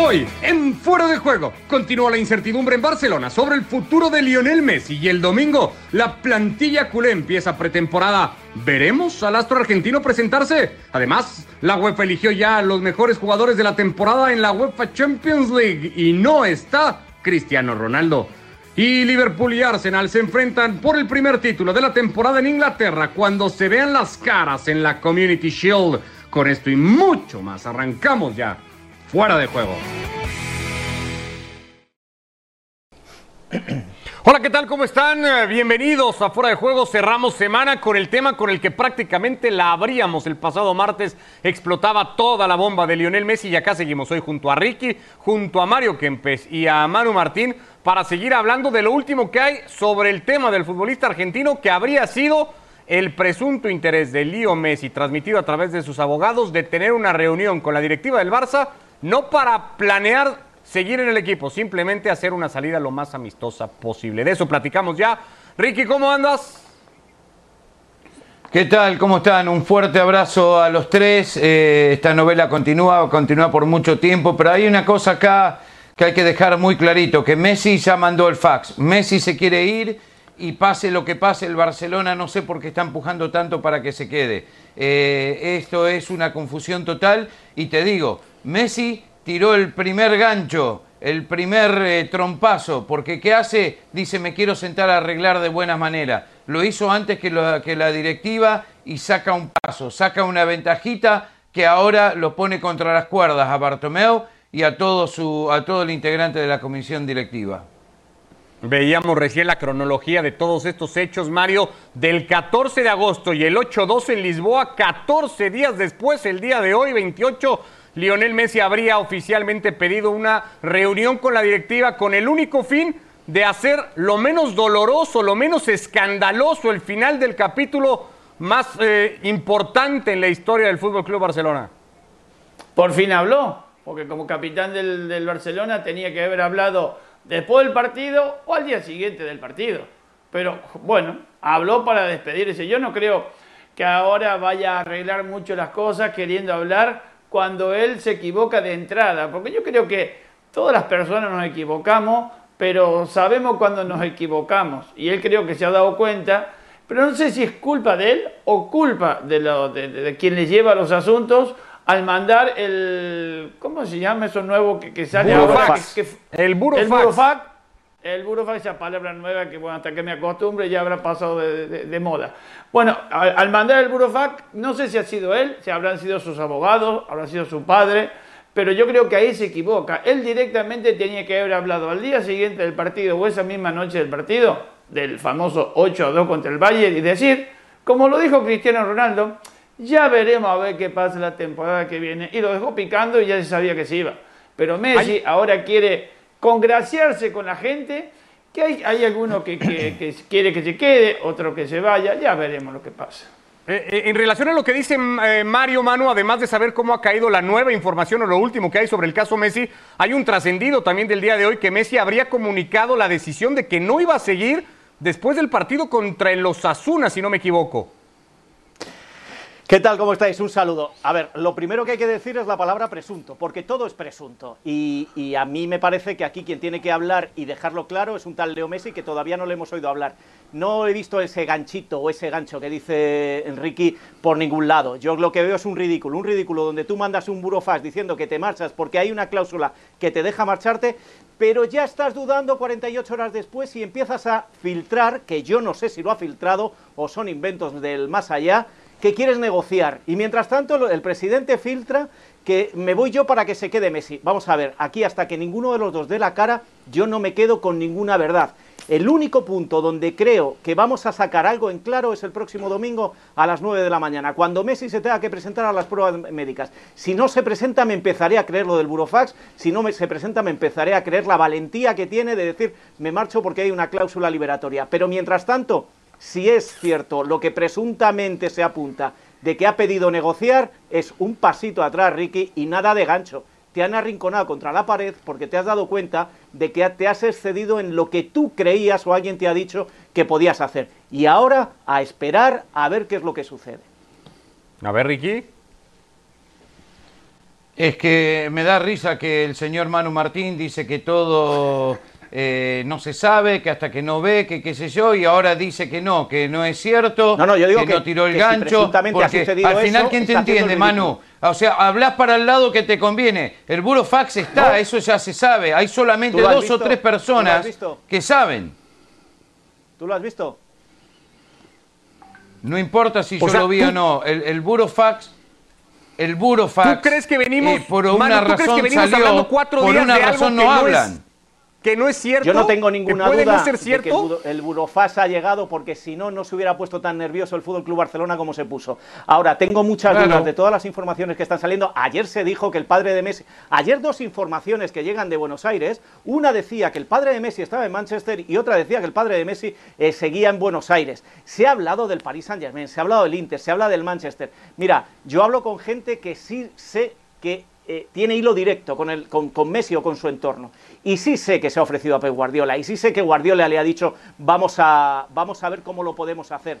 Hoy, en Fuera de Juego, continúa la incertidumbre en Barcelona sobre el futuro de Lionel Messi y el domingo la plantilla culé empieza pretemporada. ¿Veremos al astro argentino presentarse? Además, la UEFA eligió ya a los mejores jugadores de la temporada en la UEFA Champions League y no está Cristiano Ronaldo. Y Liverpool y Arsenal se enfrentan por el primer título de la temporada en Inglaterra cuando se vean las caras en la Community Shield. Con esto y mucho más, arrancamos ya fuera de juego. Hola, ¿qué tal? ¿Cómo están? Eh, bienvenidos a Fuera de Juego. Cerramos semana con el tema con el que prácticamente la abríamos el pasado martes. Explotaba toda la bomba de Lionel Messi y acá seguimos hoy junto a Ricky, junto a Mario Kempes y a Manu Martín para seguir hablando de lo último que hay sobre el tema del futbolista argentino que habría sido el presunto interés de Leo Messi, transmitido a través de sus abogados, de tener una reunión con la directiva del Barça no para planear seguir en el equipo, simplemente hacer una salida lo más amistosa posible. De eso platicamos ya. Ricky, ¿cómo andas? ¿Qué tal? ¿Cómo están? Un fuerte abrazo a los tres. Eh, esta novela continúa, continúa por mucho tiempo, pero hay una cosa acá que hay que dejar muy clarito, que Messi ya mandó el fax. Messi se quiere ir y pase lo que pase, el Barcelona no sé por qué está empujando tanto para que se quede. Eh, esto es una confusión total y te digo, Messi tiró el primer gancho, el primer eh, trompazo, porque ¿qué hace? Dice, me quiero sentar a arreglar de buena manera. Lo hizo antes que, la directiva y saca un paso, saca una ventajita que ahora lo pone contra las cuerdas a Bartomeu y a todo, su, a todo el integrante de la comisión directiva. Veíamos recién la cronología de todos estos hechos, Mario, del 14 de agosto y el 8-2 en Lisboa, 14 días después, el día de hoy, 28 Lionel Messi habría oficialmente pedido una reunión con la directiva con el único fin de hacer lo menos doloroso, lo menos escandaloso el final del capítulo más eh, importante en la historia del Fútbol Club Barcelona. Por fin habló, porque como capitán del, del Barcelona tenía que haber hablado después del partido o al día siguiente del partido. Pero bueno, habló para despedirse. Yo no creo que ahora vaya a arreglar mucho las cosas queriendo hablar cuando él se equivoca de entrada, porque yo creo que todas las personas nos equivocamos, pero sabemos cuando nos equivocamos, y él creo que se ha dado cuenta, pero no sé si es culpa de él o culpa de, lo, de, quien le lleva los asuntos al mandar el, ¿cómo se llama eso nuevo que, sale ahora? el burofax. El el burofax, esa palabra nueva que, bueno, hasta que me acostumbre ya habrá pasado de, moda. Bueno, al, mandar el burofax, no sé si ha sido él, si habrán sido sus abogados, habrá sido su padre, pero yo creo que ahí se equivoca. Él directamente tenía que haber hablado al día siguiente del partido o esa misma noche del partido, del famoso 8 a 2 contra el Bayern, y decir, como lo dijo Cristiano Ronaldo, ya veremos a ver qué pasa la temporada que viene. Y lo dejó picando y ya se sabía que se iba. Pero Messi ahora quiere congraciarse con la gente, que hay, hay alguno que, quiere que se quede, otro que se vaya, ya veremos lo que pasa. Eh, eh, en relación a lo que dice eh, Mario Manu, además de saber cómo ha caído la nueva información o lo último que hay sobre el caso Messi, hay un trascendido también del día de hoy que Messi habría comunicado la decisión de que no iba a seguir después del partido contra los Osasuna, si no me equivoco. ¿Qué tal? ¿Cómo estáis? Un saludo. A ver, lo primero que hay que decir es la palabra presunto, porque todo es presunto. Y, a mí me parece que aquí quien tiene que hablar y dejarlo claro es un tal Leo Messi que todavía no le hemos oído hablar. No he visto ese ganchito o ese gancho que dice Enrique por ningún lado. Yo lo que veo es un ridículo, un ridículo donde tú mandas un burofax diciendo que te marchas porque hay una cláusula que te deja marcharte, pero ya estás dudando 48 horas después y empiezas a filtrar, que yo no sé si lo ha filtrado o son inventos del más allá, que quieres negociar. Y mientras tanto, el presidente filtra que me voy yo para que se quede Messi. Vamos a ver, aquí hasta que ninguno de los dos dé la cara, yo no me quedo con ninguna verdad. El único punto donde creo que vamos a sacar algo en claro es el próximo domingo a las 9 de la mañana, cuando Messi se tenga que presentar a las pruebas médicas. Si no se presenta, me empezaré a creer lo del burofax, si no se presenta, me empezaré a creer la valentía que tiene de decir, me marcho porque hay una cláusula liberatoria. Pero mientras tanto, si es cierto lo que presuntamente se apunta de que ha pedido negociar, es un pasito atrás, Ricky, y nada de gancho. Te han arrinconado contra la pared porque te has dado cuenta de que te has excedido en lo que tú creías o alguien te ha dicho que podías hacer. Y ahora a esperar a ver qué es lo que sucede. A ver, Ricky. Es que me da risa que el señor Manu Martín dice que todo eh, no se sabe, que hasta que no ve, que qué sé yo, y ahora dice que no, que no es cierto, No, no, yo digo que, que- no tiró el que si gancho, ha porque al final, eso, ¿quién te entiende, Manu? O sea, hablas para el lado que te conviene. El burofax está, No. eso ya se sabe. Hay solamente ¿Tú lo has dos o tres ¿Tú lo has personas que saben. ¿Tú lo has visto? No importa si O yo sea, lo vi tú- o no. El, el burofax, el burofax. ¿Tú crees que venimos, eh, por Manu, una ¿tú crees razón que venimos salió, hablando cuatro por días una de algo razón que no no hablan. es que no es cierto? Yo no tengo ¿Que ninguna puede duda no ser de que cierto? el, buro- el ha llegado porque si no, no se hubiera puesto tan nervioso el Fútbol Club Barcelona como se puso. Ahora, tengo muchas Claro. dudas de todas las informaciones que están saliendo. Ayer se dijo que el padre de Messi. Ayer dos informaciones que llegan de Buenos Aires. Una decía que el padre de Messi estaba en Manchester y otra decía que el padre de Messi eh, seguía en Buenos Aires. Se ha hablado del Paris Saint Germain, se ha hablado del Inter, se habla del Manchester. Mira, yo hablo con gente que sí sé que eh, tiene hilo directo con, el, con, con Messi o con su entorno. Y sí sé que se ha ofrecido a Pep Guardiola, y sí sé que Guardiola le ha dicho, vamos a, vamos a ver cómo lo podemos hacer.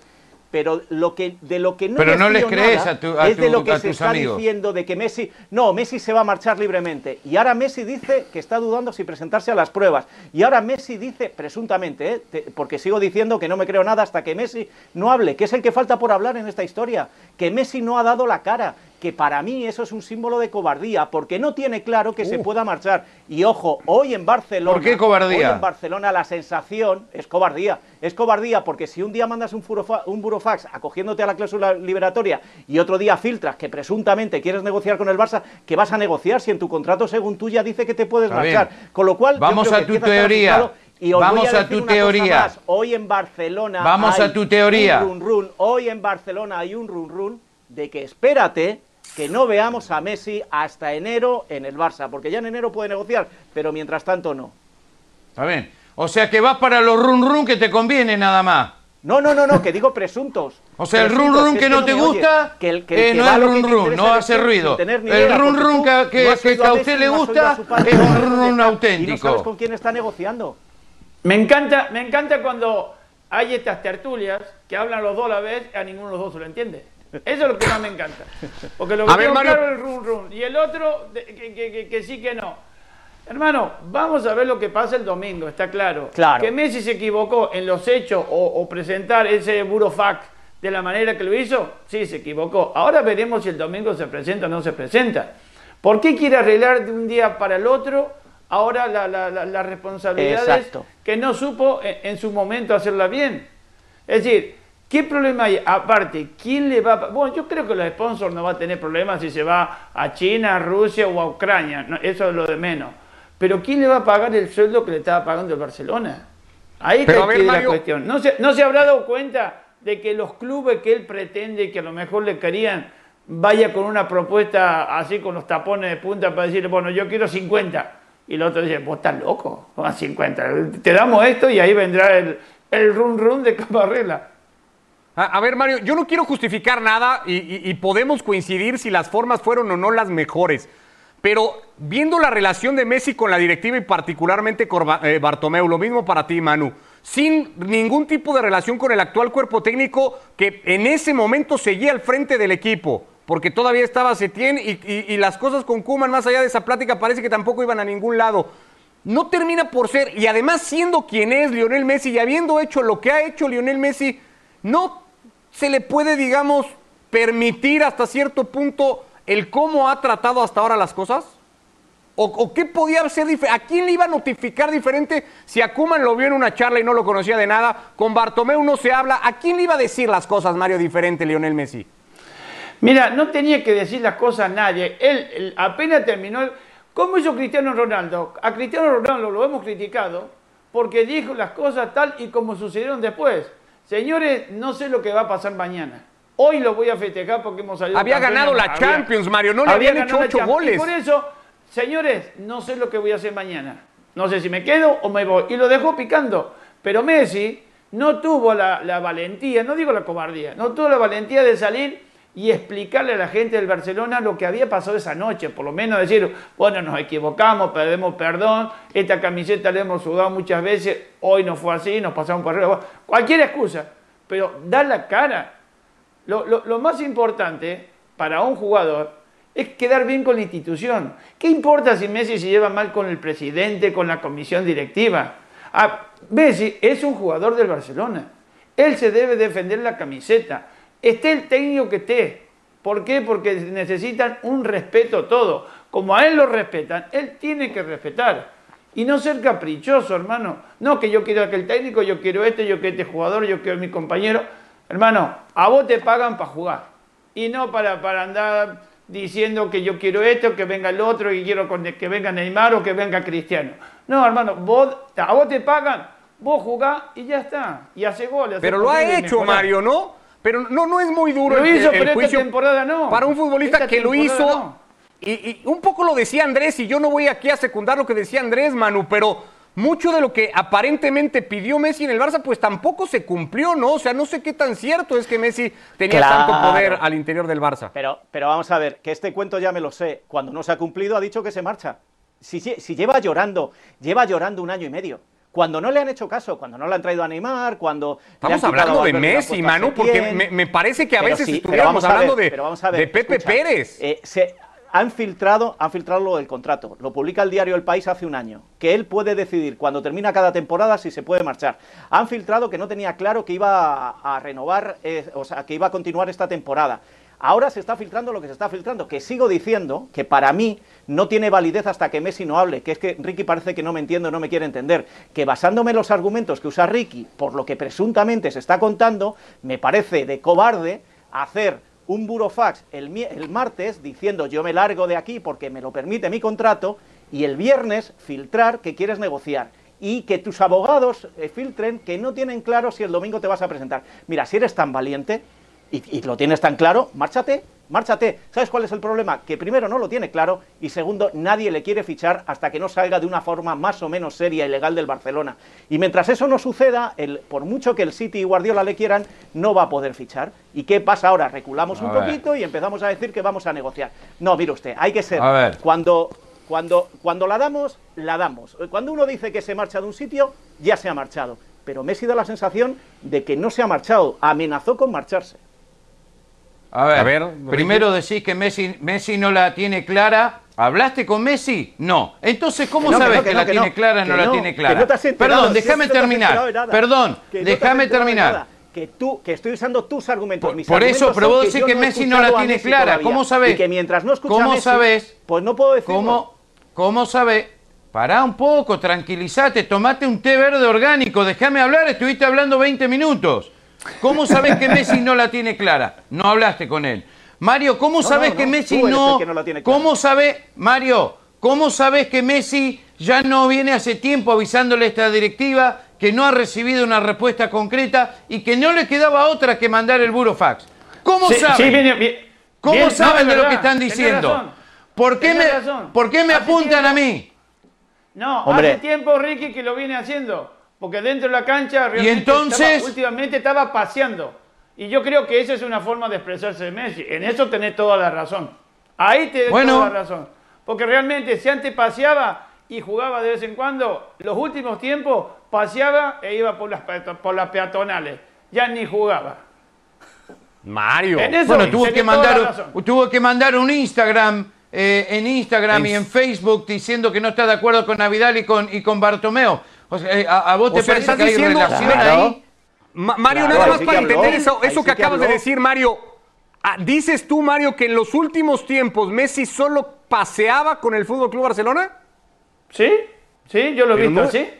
Pero lo que, de lo que no Pero no les crees a tu- a es de lo que se está amigos. diciendo de que Messi, no, Messi se va a marchar libremente. Y ahora Messi dice que está dudando si presentarse a las pruebas. Y ahora Messi dice, presuntamente, ¿eh? Te- porque sigo diciendo que no me creo nada hasta que Messi no hable, que es el que falta por hablar en esta historia, que Messi no ha dado la cara, que para mí eso es un símbolo de cobardía, porque no tiene claro que se pueda marchar. Y ojo, hoy en Barcelona, ¿Por qué cobardía? hoy en Barcelona la sensación es cobardía. Es cobardía porque si un día mandas un, furofa- un burofax acogiéndote a la cláusula liberatoria y otro día filtras que presuntamente quieres negociar con el Barça, ¿qué vas a negociar si en tu contrato según tú ya dice que te puedes Está marchar? bien. Con lo cual, Vamos a que tu teoría. Y os Vamos a, a tu teoría. más. Hoy en Barcelona Vamos a hay tu teoría. un run run. Hoy en Barcelona hay un run run de que espérate que no veamos a Messi hasta enero en el Barça, porque ya en enero puede negociar, pero mientras tanto no. Está bien. O sea que vas para los run run que te conviene nada más. No, no, no, no, que digo presuntos. O sea, el run run es que no te gusta, que el, que eh, el que no es que run run, no hace que ruido. El run run que- no que- que a Messi, usted le gusta a es un oído run a- Y no auténtico. sabes con quién está negociando. Me encanta, me encanta cuando hay estas tertulias que hablan los dos a la vez y a ninguno de los dos se lo entiende. Eso es lo que más me encanta. Porque lo que ver, tengo Mario. claro es el run run. Y el otro, que, que- que- que sí que no. Hermano, vamos a ver lo que pasa el domingo, está claro. Claro. Que Messi se equivocó en los hechos o, o presentar ese burofax de la manera que lo hizo, sí, se equivocó. Ahora veremos si el domingo se presenta o no se presenta. ¿Por qué quiere arreglar de un día para el otro ahora la- la- la- las responsabilidades que no supo en, en su momento hacerla bien? Es decir, ¿qué problema hay? Aparte, ¿quién le va a... Bueno, yo creo que los sponsors no va a tener problemas si se va a China, a Rusia o a Ucrania. no, eso es lo de menos. Pero ¿quién le va a pagar el sueldo que le estaba pagando el Barcelona? Ahí está la cuestión. ¿No se, ¿No se habrá dado cuenta de que los clubes que él pretende que a lo mejor le querían vaya con una propuesta así con los tapones de punta para decirle, bueno, yo quiero 50? Y el otro dice, vos estás loco, con 50. Te damos esto y ahí vendrá el, el run run de Caparrela. A, ver, Mario, yo no quiero justificar nada y, podemos coincidir si las formas fueron o no las mejores. Pero viendo la relación de Messi con la directiva y particularmente con eh, Bartomeu, lo mismo para ti, Manu, sin ningún tipo de relación con el actual cuerpo técnico que en ese momento seguía al frente del equipo, porque todavía estaba Setién y, y- y las cosas con Kuman, más allá de esa plática, parece que tampoco iban a ningún lado. No termina por ser, y además siendo quien es Lionel Messi y habiendo hecho lo que ha hecho Lionel Messi, no se le puede, digamos, permitir hasta cierto punto el cómo ha tratado hasta ahora las cosas? ¿O, qué podía ser diferente? ¿A quién le iba a notificar diferente si a Kuman lo vio en una charla y no lo conocía de nada? Con Bartomeu no se habla. ¿A quién le iba a decir las cosas, Mario, diferente, Lionel Messi? Mira, no tenía que decir las cosas a nadie. Él, apenas terminó. ¿Cómo hizo Cristiano Ronaldo? A Cristiano Ronaldo lo hemos criticado porque dijo las cosas tal y como sucedieron después. Señores, no sé lo que va a pasar mañana. Hoy lo voy a festejar porque hemos salido. Había ganado la Había- Champions, Mario, no le había habían hecho ocho goles. Y por eso, señores, no sé lo que voy a hacer mañana. No sé si me quedo o me voy. Y lo dejó picando. Pero Messi no tuvo la, la valentía, no digo la cobardía, no tuvo la valentía de salir y explicarle a la gente del Barcelona lo que había pasado esa noche. Por lo menos decir, bueno, nos equivocamos, pedimos perdón, esta camiseta la hemos sudado muchas veces, hoy no fue así, nos pasamos por arriba. Cualquier excusa, pero dar la cara. Lo, lo- lo más importante para un jugador es quedar bien con la institución. ¿Qué importa si Messi se lleva mal con el presidente, con la comisión directiva? Ah, Messi es un jugador del Barcelona. Él se debe defender la camiseta. Esté el técnico que esté. ¿Por qué? Porque necesitan un respeto todo. Como a él lo respetan, él tiene que respetar. Y no ser caprichoso, hermano. No que yo quiero aquel técnico, yo quiero este, yo quiero este jugador, yo quiero mi compañero. Hermano, a vos te pagan para jugar. Y no para, para andar diciendo que yo quiero esto, que venga el otro, que quiero que venga Neymar o que venga Cristiano. No, hermano, vos, a vos te pagan, vos jugás y ya está. Y hace goles. Pero lo ha hecho, Mario, ¿no? Pero no, no es muy duro lo el, hizo, el pero juicio esta temporada no. para un futbolista Esta que lo hizo. no. Y, y un poco lo decía Andrés, y yo no voy aquí a secundar lo que decía Andrés, Manu, pero mucho de lo que aparentemente pidió Messi en el Barça, pues tampoco se cumplió, ¿no? O sea, no sé qué tan cierto es que Messi tenía Claro. tanto poder al interior del Barça. Pero, pero vamos a ver, que este cuento ya me lo sé. Cuando no se ha cumplido, ha dicho que se marcha. Si, si- si lleva llorando, lleva llorando un año y medio. Cuando no le han hecho caso, cuando no le han traído a Neymar, cuando. Estamos hablando de Messi, Manu, porque me, me parece que a Pero veces sí, estuviéramos a ver, hablando de, ver, de Pepe escucha, Pérez. eh, se han filtrado, han filtrado lo del contrato. Lo publica el diario El País hace un año. Que él puede decidir cuando termina cada temporada si se puede marchar. Han filtrado que no tenía claro que iba a, a renovar, eh, o sea, que iba a continuar esta temporada. Ahora se está filtrando lo que se está filtrando, que sigo diciendo que para mí no tiene validez hasta que Messi no hable, que es que Ricky parece que no me entiende no me quiere entender, que basándome en los argumentos que usa Ricky, por lo que presuntamente se está contando, me parece de cobarde hacer un burofax el, el martes diciendo yo me largo de aquí porque me lo permite mi contrato y el viernes filtrar que quieres negociar y que tus abogados eh, filtren que no tienen claro si el domingo te vas a presentar. Mira, si eres tan valiente y, y lo tienes tan claro, márchate, márchate. ¿Sabes cuál es el problema? Que primero no lo tiene claro y segundo, nadie le quiere fichar hasta que no salga de una forma más o menos seria y legal del Barcelona. Y mientras eso no suceda, el, por mucho que el City y Guardiola le quieran, no va a poder fichar. ¿Y qué pasa ahora? Reculamos A un ver. poquito y empezamos a decir que vamos a negociar. No, mire usted, hay que ser. A ver. Cuando, cuando, cuando la damos, la damos. Cuando uno dice que se marcha de un sitio, ya se ha marchado. Pero Messi da la sensación de que no se ha marchado, amenazó con marcharse. A ver, A ver, primero decís que Messi, Messi no la tiene clara. ¿Hablaste con Messi? No. Entonces, ¿cómo que sabes no, que, que la no, tiene clara o no, la tiene clara? Perdón, déjame terminar. Perdón, déjame terminar. Que tú, que estoy usando tus argumentos. Por- mis por eso, pero vos decís que Messi no la tiene clara. todavía. ¿Cómo sabés? Y que mientras no escucha ¿Cómo Messi, sabés? pues no puedo decirlo. ¿Cómo, cómo sabes? Pará un poco, tranquilízate, tomate un té verde orgánico, déjame hablar, estuviste hablando 20 minutos. ¿Cómo sabes que Messi no la tiene clara? No hablaste con él. Mario, ¿cómo No, sabes no, que no, Messi no... que no la tiene clara. ¿Cómo sabes, Mario, cómo sabes que Messi ya no viene hace tiempo avisándole a esta directiva que no ha recibido una respuesta concreta y que no le quedaba otra que mandar el burofax? ¿Cómo Sí, sabes? sí, viene- vi- ¿Cómo bien, saben de lo que están diciendo? razón. ¿Por qué, me, razón. ¿Por qué me Hace apuntan tiempo- a mí? No, Hombre. hace tiempo Ricky que lo viene haciendo. Porque dentro de la cancha realmente entonces? estaba- últimamente estaba paseando. Y yo creo que esa es una forma de expresarse de Messi. En eso tenés toda la razón. Ahí te Bueno. toda la razón. Porque realmente si antes paseaba y jugaba de vez en cuando, los últimos tiempos paseaba e iba por las, por las peatonales. Ya ni jugaba. Mario. En eso Bueno, tuvo que, toda la mandar, razón. tuvo que mandar un Instagram, eh, en Instagram y En- en Facebook diciendo que no está de acuerdo con Navidad y con, y con Bartomeo. O sea, eh, a, a vos O te sea, parece estás que hay diciendo- relación Claro. ahí? Ma- Mario, Claro, nada más para entender eso, eso sí que que acabas de decir, Mario. ah, dices tú, Mario, que en los últimos tiempos Messi solo paseaba con el Fútbol Club Barcelona. ¿Sí? ¿Sí? Yo lo he visto así.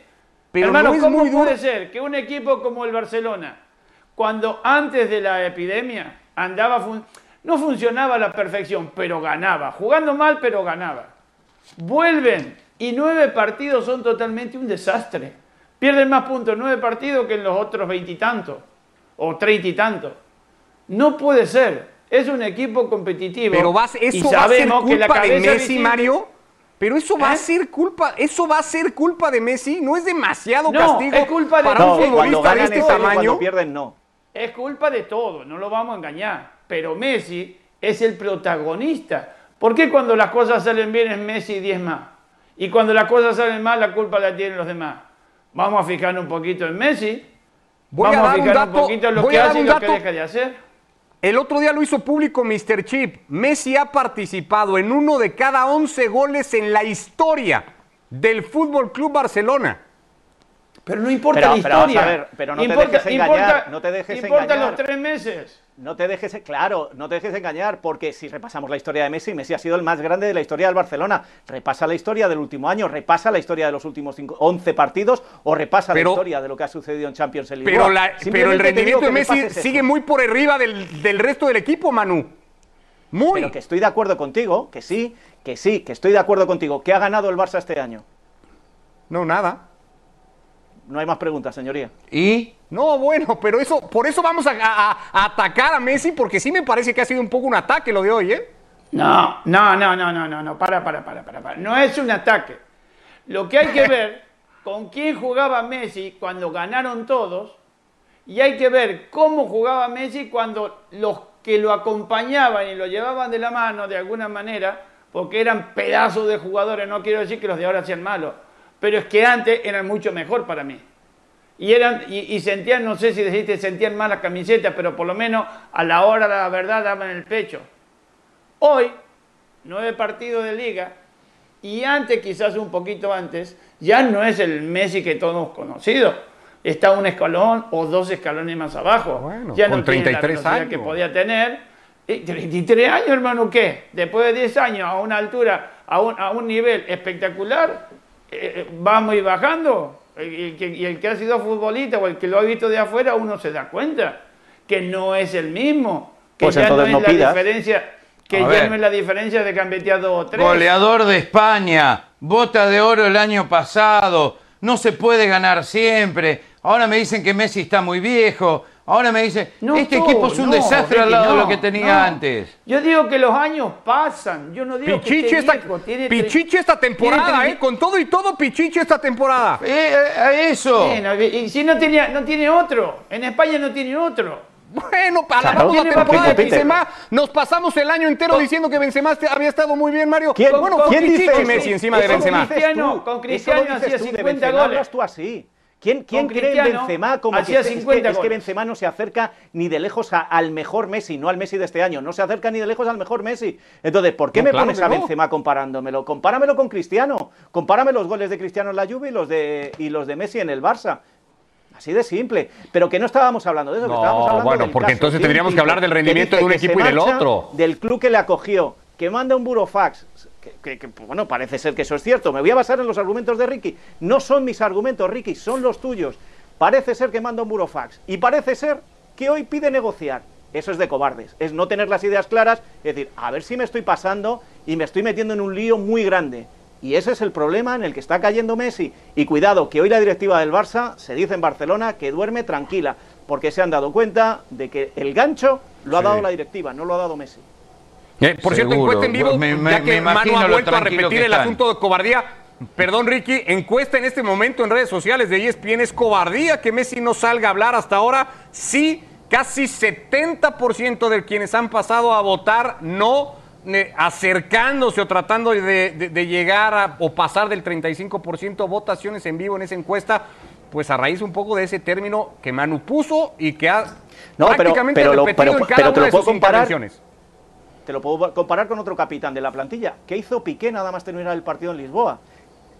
pero Hermano, no es ¿cómo muy duro. puede ser que un equipo como el Barcelona, cuando antes de la epidemia andaba, fun- no funcionaba a la perfección, pero ganaba, jugando mal, pero ganaba, vuelven y nueve partidos son totalmente un desastre. Pierden más puntos en nueve partidos que en los otros veintitantos o treinta y tantos. No puede ser. Es un equipo competitivo. Pero vas, y eso va a ser sabemos que la culpa de cabeza Messi, Mario. Pero eso va a ¿Eh? ser culpa, eso va a ser culpa de Messi. No es demasiado No, castigo es culpa de para un futbolista de este es serio, tamaño. cuando pierden no. Es culpa de todo, no lo vamos a engañar. Pero Messi es el protagonista. ¿Por qué cuando las cosas salen bien es Messi y 10 más? Y cuando las cosas salen mal, la culpa la tienen los demás. Vamos a fijarnos un poquito en Messi. Voy vamos a, dar un fijarnos dato- un poquito en lo que hace y lo que deja de hacer. El otro día lo hizo público Mr. Chip. Messi ha participado en uno de cada 11 goles en la historia del Fútbol Club Barcelona. Pero no importa Pero- la pero vamos historia. a ver, pero no te importa, dejes engañar, importa- no te dejes importa engañar. los tres meses. No te dejes, claro, no te dejes engañar, porque si repasamos la historia de Messi, Messi ha sido el más grande de la historia del Barcelona. Repasa la historia del último año, repasa la historia de los últimos cinco- 11 partidos o repasa Pero- la historia de lo que ha sucedido en Champions League. Pero, la- pero Simplemente el rendimiento de Messi sigue muy por arriba del, del resto del equipo, Manu. Muy. Pero que estoy de acuerdo contigo, que sí, que sí, que estoy de acuerdo contigo. ¿Qué ha ganado el Barça este año? No, nada. No hay más preguntas, señoría. ¿Y? No, bueno, pero eso, por eso vamos a, a- a atacar a Messi, porque sí me parece que ha sido un poco un ataque lo de hoy, ¿eh? No, no, no, no, no, no, no, para, para, para, para, para. No es un ataque. Lo que hay que ver con quién jugaba Messi cuando ganaron todos y hay que ver cómo jugaba Messi cuando los que lo acompañaban y lo llevaban de la mano de alguna manera, porque eran pedazos de jugadores, no quiero decir que los de ahora sean malos, pero es que antes eran mucho mejor para mí. Y, eran, y, y sentían, no sé si deciste, sentían más la camiseta, pero por lo menos a la hora de la verdad daban el pecho. Hoy, nueve partidos de liga, y antes, quizás un poquito antes, ya no es el Messi que todos hemos conocido. Está un escalón o dos escalones más abajo. Bueno, ya con no tiene la 33 velocidad años. que podía tener. Y 33 años, hermano, ¿qué? Después de 10 años, a una altura, a un, a un nivel espectacular, eh, eh, vamos y bajando. Y el, que, y el que ha sido futbolista o el que lo ha visto de afuera, uno se da cuenta que no es el mismo. Que Pues ya no entonces es no la pidas. diferencia. Que A ya ver. no es la diferencia de que han metido tres. Goleador de España, bota de oro el año pasado, no se puede ganar siempre. Ahora me dicen que Messi está muy viejo. Ahora me dicen, No, este tú, equipo es un no, desastre al lado de no, lo que tenía no. antes. Yo digo que los años pasan. Yo no digo que Pichichi esté esta, viejo, tiene Pichichi esta temporada, tiene ¿eh? Con todo y todo, Pichichi esta temporada. Eh, eh, eso. Bueno, y si no, tenía, no tiene otro. En España no tiene otro. Bueno, Claro. alabamos la temporada de. Benzema. Nos pasamos el año entero diciendo que Benzema este- había estado muy bien, Mario. ¿Quién, bueno, fue ¿quién Pichichi dice Messi encima de Benzema. Cristiano, con Cristiano hacía tú, de 50 Benzema goles. hablas tú así. ¿Quién, quién cree en Benzema como hacía que, es que- 50 es que. Benzema no se acerca ni de lejos a- al mejor Messi, no al Messi de este año, no se acerca ni de lejos al mejor Messi. Entonces, ¿por qué No, me claro pones a no. Benzema comparándomelo? Compáramelo con Cristiano, compárame los goles de Cristiano en la Juve y los de, y los de Messi en el Barça. Así de simple. Pero que no estábamos hablando de eso, que estábamos hablando bueno, del porque caso entonces tendríamos que hablar del rendimiento de un equipo y del otro. Del club que le acogió, que manda un burofax, que, que- que, bueno, parece ser que eso es cierto. Me voy a basar en los argumentos de Ricky. No son mis argumentos, Ricky, son los tuyos. Parece ser que manda un burofax. Y parece ser que hoy pide negociar. Eso es de cobardes. Es no tener las ideas claras. Es decir, a ver si me estoy pasando y me estoy metiendo en un lío muy grande. Y ese es el problema en el que está cayendo Messi. Y cuidado, que hoy la directiva del Barça se dice en Barcelona que duerme tranquila, porque se han dado cuenta de que el gancho lo ha Sí. dado la directiva, no lo ha dado Messi. Eh, por cierto, encuesta en vivo, Me- me- ya que Manu ha vuelto a repetir el asunto de cobardía. Perdón, Ricky, encuesta en este momento en redes sociales de ESPN es cobardía que Messi no salga a hablar hasta ahora. Sí, casi 70% de quienes han pasado a votar no eh, acercándose o tratando de, de- de llegar a, o pasar del 35% votaciones en vivo en esa encuesta, pues a raíz un poco de ese término que Manu puso y que ha No, pero- prácticamente pero lo- repetido pero- en cada pero te una lo de puedo sus comparar. intervenciones. Te lo puedo comparar con otro capitán de la plantilla. ¿Qué hizo Piqué nada más terminar el partido en Lisboa?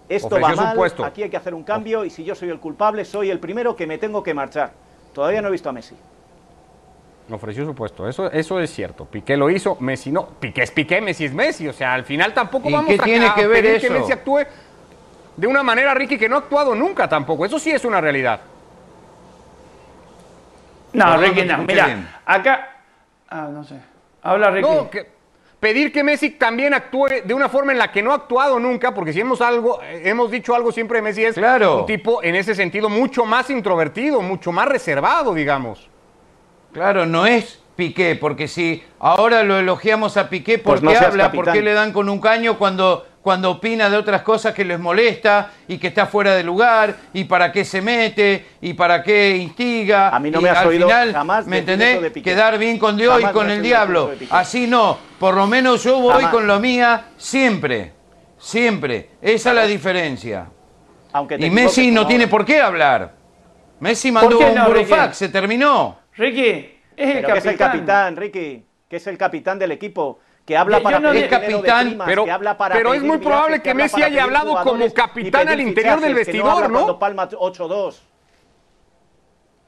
Esto Ofreció va mal, puesto. aquí hay que hacer un cambio y si yo soy el culpable, soy el primero que me tengo que marchar. Todavía no he visto a Messi. Ofreció su puesto, eso, eso es cierto. Piqué lo hizo, Messi no. Piqué es Piqué, Messi es Messi. O sea, al final tampoco ¿Y vamos qué a, tiene a que ver pedir que eso? Messi actúe de una manera, Ricky, que no ha actuado nunca tampoco. Eso sí es una realidad. No, Ricky, no Mira, bien. acá. Ah, no sé. Habla Ricky. No, que- pedir que Messi también actúe de una forma en la que no ha actuado nunca, porque si hemos, algo, hemos dicho algo siempre de Messi es Claro. un tipo en ese sentido mucho más introvertido, mucho más reservado, digamos. Claro, no es Piqué, porque si ahora lo elogiamos a Piqué, ¿por Pues qué habla? capitán. ¿Por qué le dan con un caño cuando, cuando opina de otras cosas que les molesta y que está fuera de lugar? ¿Y para qué se mete? ¿Y para qué instiga? A mí no Y me has al oído final, jamás ¿me entendés? eso de Piqué. Quedar bien con Dios Jamás y con el diablo. Así no, por lo menos yo voy Jamás. con lo mía siempre. Siempre. Esa es la diferencia. Aunque te Y Messi no tiene por qué hablar. Messi mandó un no, Ricky? burofax, se terminó. Ricky, Es el Pero que es el capitán. capitán, Ricky, que es el capitán del equipo, que habla Yo- para yo no pedir de primas, pero- que habla para pero es muy probable viajes, que Messi haya hablado como capitán al interior del fichajes, vestidor, ¿no? cuando palma 8-2.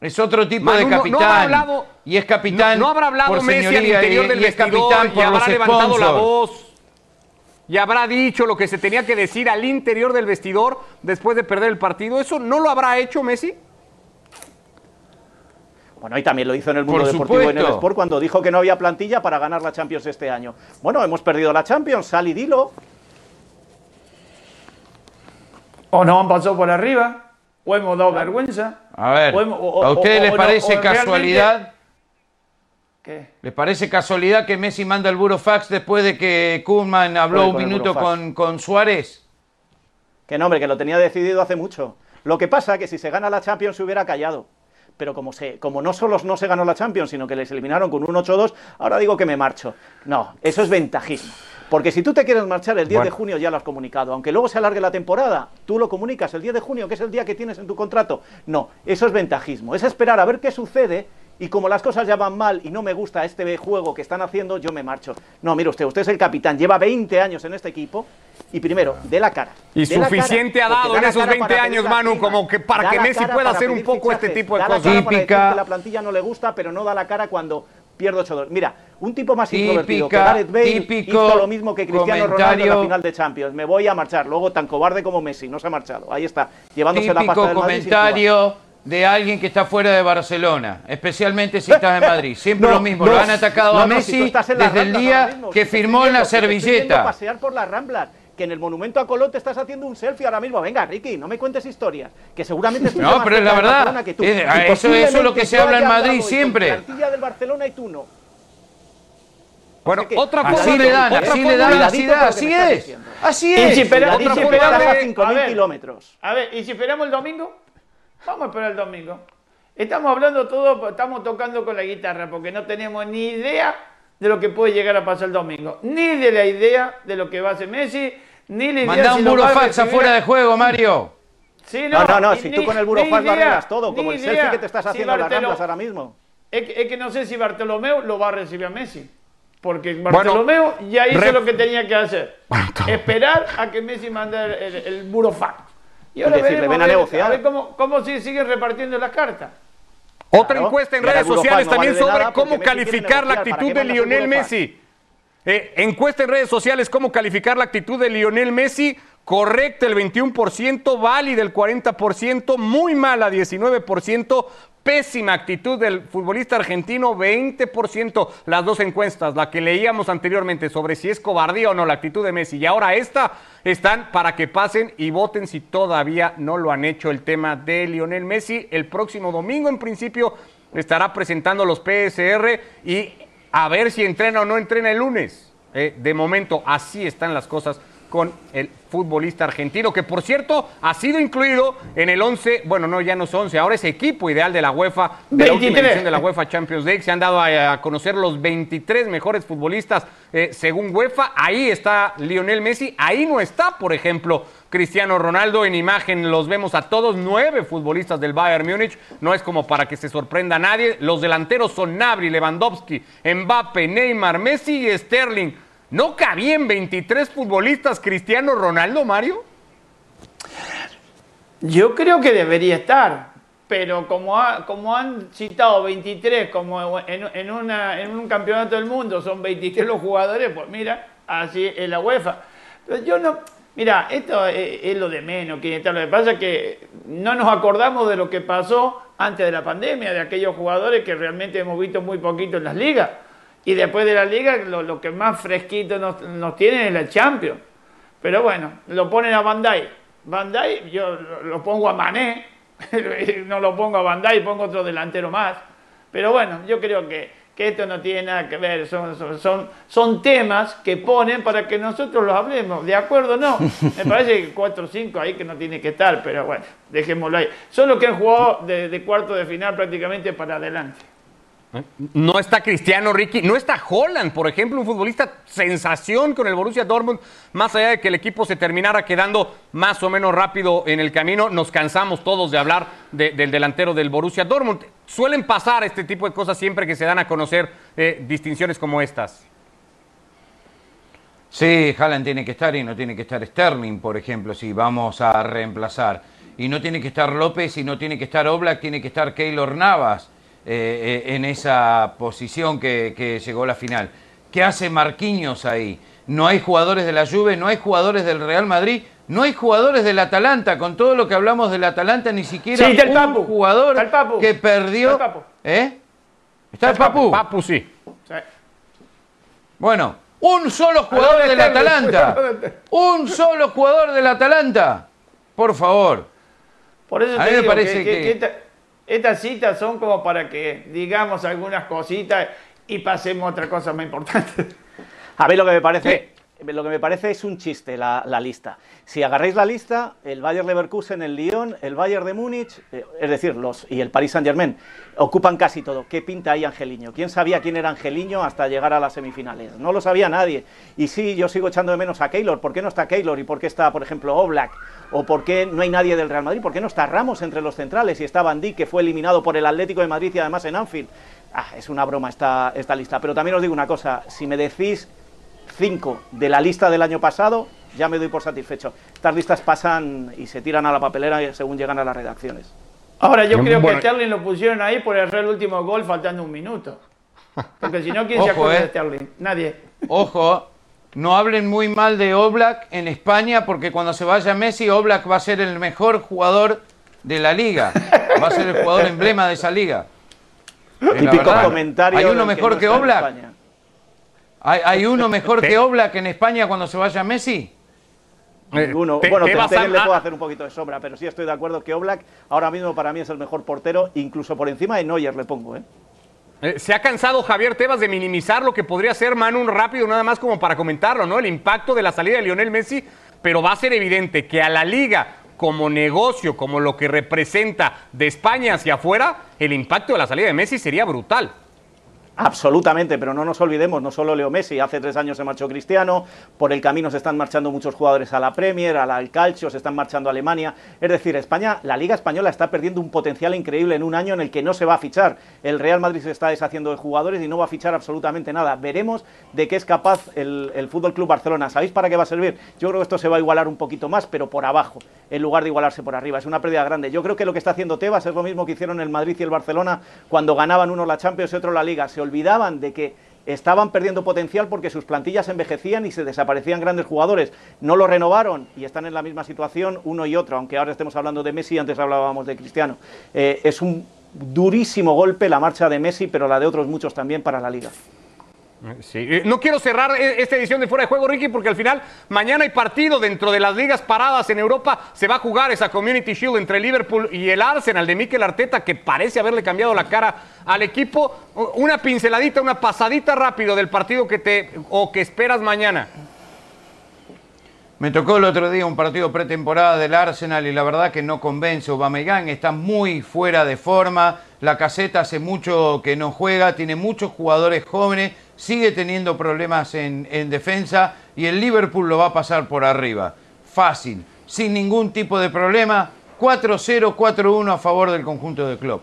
Es otro tipo Manu, de no- no capitán. habrá hablado- y es capitán. No, no habrá hablado por Messi al interior y- del y es vestidor capitán y por habrá los levantado la voz y habrá dicho lo que se tenía que decir al interior del vestidor después de perder el partido. ¿Eso no lo habrá hecho Messi? Bueno, y también lo hizo en el mundo Por deportivo y en el. Sport cuando dijo que no había plantilla para ganar la Champions este año. Bueno, hemos perdido la Champions, sal y dilo. O nos han pasado por arriba, o hemos dado vergüenza. A ver, o hemos- o- ¿a ustedes o- les o no- parece realmente- casualidad? ¿Qué? ¿Les parece casualidad que Messi manda el burofax después de que Koeman habló un minuto con, con Suárez? Que no, hombre, que lo tenía decidido hace mucho. Lo que pasa que si se gana la Champions se hubiera callado. Pero como, se, como no solo no se ganó la Champions, sino que les eliminaron con un 8-2, ahora digo que me marcho. No, eso es ventajismo. Porque si tú te quieres marchar el 10 de junio ya lo has comunicado. Aunque luego se alargue la temporada, tú lo comunicas el 10 de junio, que es el día que tienes en tu contrato. No, eso es ventajismo. Es esperar a ver qué sucede y como las cosas ya van mal y no me gusta este juego que están haciendo, yo me marcho. No, mire usted, usted es el capitán, lleva 20 años en este equipo y primero, de la cara. Y la cara, suficiente ha dado da en la esos cara 20 para años, la Manu, prima, como que para que la Messi pueda hacer un poco este fichajes, tipo de da la cosas. cara para que la plantilla no le gusta, pero no da la cara cuando pierde 8-2. Mira, un tipo más Típica- introvertido que Gareth Bale hizo lo mismo que Cristiano Ronaldo en la final de Champions. Me voy a marchar. Luego, tan cobarde como Messi, no se ha marchado. Ahí está, llevándose la pasta del Madrid comentario de alguien que está fuera de Barcelona, especialmente si estás en Madrid. Siempre No, lo mismo, no, lo han atacado no, a no, si Messi las desde el día mismo, que si firmó en la servilleta. pasear por las Ramblas, que en el monumento a Colón te estás haciendo un selfie ahora mismo. Venga, Ricky, no me cuentes historias, que seguramente estoy No, pero es la verdad. Que tú. Es- a eso- eso es lo que se habla en Madrid siempre. plantilla del Barcelona y tú no. Bueno, que- otra Así forma Así le dan, otra así le dan la ciudad, así es. Así es. si y si esperamos- a a 5.000 ver. kilómetros. A ver, ¿y si esperamos el domingo? Vamos a esperar el domingo. Estamos hablando todo, estamos tocando con la guitarra porque no tenemos ni idea de lo que puede llegar a pasar el domingo. Ni de la idea de lo que va a hacer Messi, ni la idea Mandá si un a burofax afuera de juego, Mario. Sí, No, no, no, ni- si tú ni- con el burofax lo arreglas todo, como el idea selfie que te estás si haciendo las Bartolo- Ramblas ahora mismo. Es que, es que no sé si Bartolomeo lo va a recibir a Messi. Porque Bueno, Bartolomeo ya hizo ref- lo que tenía que hacer. Esperar a que Messi mande el, el, el burofax. Y ahora decirle, veremos ven a a ver, negociar. a ver cómo, cómo se siguen repartiendo las cartas. Otra Claro, encuesta en redes sociales no también vale sobre cómo calificar la negociar. ¿Para actitud de Lionel? Messi. Eh, encuesta en redes sociales, cómo calificar la actitud de Lionel Messi. Correcta el 21%, válida el 40%, muy mala 19%, pésima actitud del futbolista argentino 20%. Las dos encuestas, la que leíamos anteriormente sobre si es cobardía o no la actitud de Messi y ahora esta, están para que pasen y voten si todavía no lo han hecho el tema de Lionel Messi. El próximo domingo en principio estará presentando los PSR y a ver si entrena o no entrena el lunes. Eh, de momento, así están las cosas con el futbolista argentino, que por cierto ha sido incluido en el 11, bueno, no, ya no es 11, ahora es equipo ideal de la UEFA, de la última 23. edición de la UEFA Champions League. Se han dado a, a conocer los 23 mejores futbolistas eh, según UEFA. Ahí está Lionel Messi, ahí no está, por ejemplo, Cristiano Ronaldo. En imagen los vemos a todos, nueve futbolistas del Bayern Múnich. No es como para que se sorprenda a nadie. Los delanteros son Nabri, Lewandowski, Mbappe, Neymar, Messi y Sterling. ¿No cabían 23 futbolistas Cristiano Ronaldo, Mario? Yo creo que debería estar, pero como, ha- como han citado 23, como en, en un campeonato del mundo son 23 los jugadores, pues mira, así es la UEFA. Pero yo no, mira, esto es, lo de menos, que tal. Lo que pasa es que no nos acordamos de lo que pasó antes de la pandemia, de aquellos jugadores que realmente hemos visto muy poquito en las ligas. Y después de la liga, lo, lo que más fresquito nos, nos tiene es la Champions. Pero bueno, lo ponen a Bandai. Bandai, yo lo, pongo a Mané, no lo pongo a Bandai, pongo otro delantero más. Pero bueno, yo creo que, que esto no tiene nada que ver, son, son, son, son temas que ponen para que nosotros los hablemos. ¿De acuerdo? No. Me parece que 4 o 5 ahí que no tiene que estar, pero bueno, dejémoslo ahí. Son los que han jugado de, de cuarto de final prácticamente para adelante. No está Cristiano Ricky, no está Holland, por ejemplo, un futbolista sensación con el Borussia Dortmund, más allá de que el equipo se terminara quedando más o menos rápido en el camino, nos cansamos todos de hablar del delantero del Borussia Dortmund. Suelen pasar este tipo de cosas siempre que se dan a conocer eh, distinciones como estas. Sí, Haaland tiene que estar y no tiene que estar Sterling, por ejemplo, si vamos a reemplazar. Y no tiene que estar López y no tiene que estar Oblak, tiene que estar Keylor Navas eh, eh, en esa posición que, llegó a la final. ¿Qué hace Marquinhos ahí? No hay jugadores de la Juve, no hay jugadores del Real Madrid, no hay jugadores del Atalanta. Con todo lo que hablamos del Atalanta, ni siquiera un jugador que perdió. Está el Papu. ¿Eh? ¿Está el Papu? Papu, sí. Bueno, un solo jugador del Atalanta. Un solo jugador del Atalanta. Por favor. Por eso te me parece que estas citas son como para que digamos algunas cositas y pasemos a otra cosa más importante. A ver, lo que me parece, lo que me parece es un chiste la, lista. Si agarráis la lista, el Bayern Leverkusen, el Lyon, el Bayern de Múnich, eh, es decir, los y el Paris Saint Germain, ocupan casi todo. ¿Qué pinta ahí Angeliño? ¿Quién sabía quién era Angeliño hasta llegar a las semifinales? No lo sabía nadie. Y sí, yo sigo echando de menos a Keylor. ¿Por qué no está Keylor? ¿Y por qué está, por ejemplo, Oblak? ¿O por qué no hay nadie del Real Madrid? ¿Por qué no está Ramos entre los centrales? Y está Bandí, que fue eliminado por el Atlético de Madrid y además en Anfield. Ah, es una broma esta, esta lista. Pero también os digo una cosa, si me decís cinco de la lista del año pasado, ya me doy por satisfecho. Estas listas pasan y se tiran a la papelera según llegan a las redacciones. Ahora yo creo que Sterling lo pusieron ahí por errar el último gol faltando un minuto. Porque si no, ¿quién se acuerda de eh. Sterling? Nadie. Ojo, no hablen muy mal de Oblak en España porque cuando se vaya Messi, Oblak va a ser el mejor jugador de la liga. Va a ser el jugador emblema de esa liga. Típico comentario. ¿Hay uno mejor que, Oblak? ¿Hay, uno mejor que Oblak en España cuando se vaya Messi? Ninguno. bueno, te, te, le puedo hacer un poquito de sombra, pero sí estoy de acuerdo que Oblak ahora mismo para mí es el mejor portero, incluso por encima de Neuer le pongo, ¿eh? Eh, se ha cansado Javier Tebas de minimizar lo que podría ser Manu rápido, nada más como para comentarlo, ¿no? El impacto de la salida de Lionel Messi, pero va a ser evidente que a la liga como negocio, como lo que representa de España hacia afuera, el impacto de la salida de Messi sería brutal. Absolutamente, pero no nos olvidemos, no solo Leo Messi, hace tres años se marchó Cristiano, por el camino se están marchando muchos jugadores a la Premier, al Calcio, se están marchando a Alemania. Es decir, España, la Liga Española está perdiendo un potencial increíble en un año en el que no se va a fichar. El Real Madrid se está deshaciendo de jugadores y no va a fichar absolutamente nada. Veremos de qué es capaz el, el Fútbol Club Barcelona. ¿Sabéis para qué va a servir? Yo creo que esto se va a igualar un poquito más, pero por abajo, en lugar de igualarse por arriba. Es una pérdida grande. Yo creo que lo que está haciendo Tebas es lo mismo que hicieron el Madrid y el Barcelona cuando ganaban uno la Champions y otro la Liga. Olvidaban de que estaban perdiendo potencial porque sus plantillas envejecían y se desaparecían grandes jugadores. No lo renovaron y están en la misma situación uno y otro, aunque ahora estemos hablando de Messi antes hablábamos de Cristiano. Eh, es un durísimo golpe la marcha de Messi, pero la de otros muchos también para la liga. Eh, no quiero cerrar e-, esta edición de Fuera de Juego, Ricky, porque al final mañana hay partido dentro de las ligas paradas en Europa. Se va a jugar esa Community Shield entre Liverpool y el Arsenal de Mikel Arteta, que parece haberle cambiado la cara al equipo. Una pinceladita, una pasadita rápido del partido que te o que esperas mañana. Me tocó el otro día un partido pretemporada del Arsenal y la verdad que no convence. Aubameyang está muy fuera de forma. La caseta hace mucho que no juega, tiene muchos jugadores jóvenes sigue teniendo problemas en, defensa y el Liverpool lo va a pasar por arriba. Fácil, sin ningún tipo de problema. 4-0, 4-1 a favor del conjunto de club.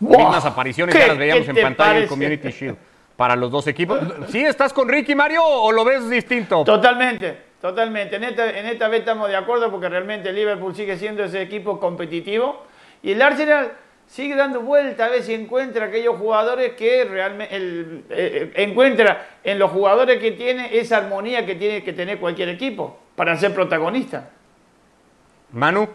Mismas apariciones ya las veíamos en pantalla en Community Shield para los dos equipos. ¿Sí estás con Ricky Mario o lo ves distinto? Totalmente, totalmente. En esta, en esta vez estamos de acuerdo porque realmente el Liverpool sigue siendo ese equipo competitivo y el Arsenal sigue dando vuelta a ver si encuentra aquellos jugadores que realmente eh, encuentra en los jugadores que tiene esa armonía que tiene que tener cualquier equipo para ser protagonista. Manu.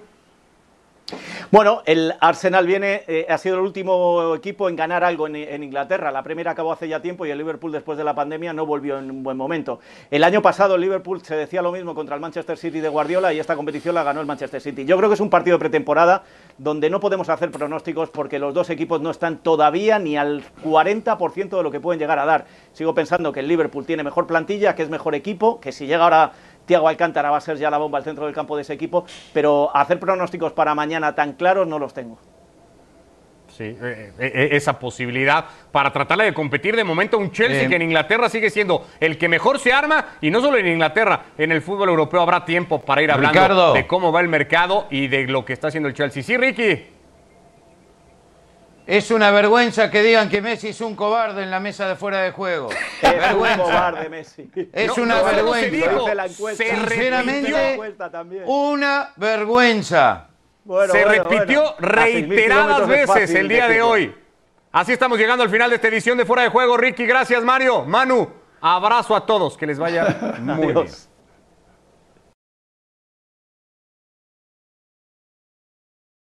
Bueno, el Arsenal viene, eh, ha sido el último equipo en ganar algo en, Inglaterra. La primera acabó hace ya tiempo y el Liverpool después de la pandemia no volvió en un buen momento. El año pasado el Liverpool se decía lo mismo contra el Manchester City de Guardiola y esta competición la ganó el Manchester City. Yo creo que es un partido de pretemporada donde no podemos hacer pronósticos porque los dos equipos no están todavía ni al 40% de lo que pueden llegar a dar. Sigo pensando que el Liverpool tiene mejor plantilla, que es mejor equipo, que si llega ahora Tiago Alcántara va a ser ya la bomba al centro del campo de ese equipo, pero hacer pronósticos para mañana tan claros no los tengo. Sí, eh, eh, esa posibilidad para tratarle de competir de momento a un Chelsea Eh. que en Inglaterra sigue siendo el que mejor se arma y no solo en Inglaterra, en el fútbol europeo habrá tiempo para ir hablando Ricardo. de cómo va el mercado y de lo que está haciendo el Chelsea. Sí, Ricky. Es una vergüenza que digan que Messi es un cobarde en la mesa de fuera de juego. Es un vergüenza. cobarde Messi. Es No, una no, no se vergüenza. dijo, se Sinceramente. Una vergüenza. Bueno, se bueno, repitió bueno. A 6.000 reiteradas veces el día de decirlo. hoy. Así estamos llegando al final de esta edición de Fuera de Juego. Ricky, gracias Mario. Manu, abrazo a todos. Que les vaya muy bien.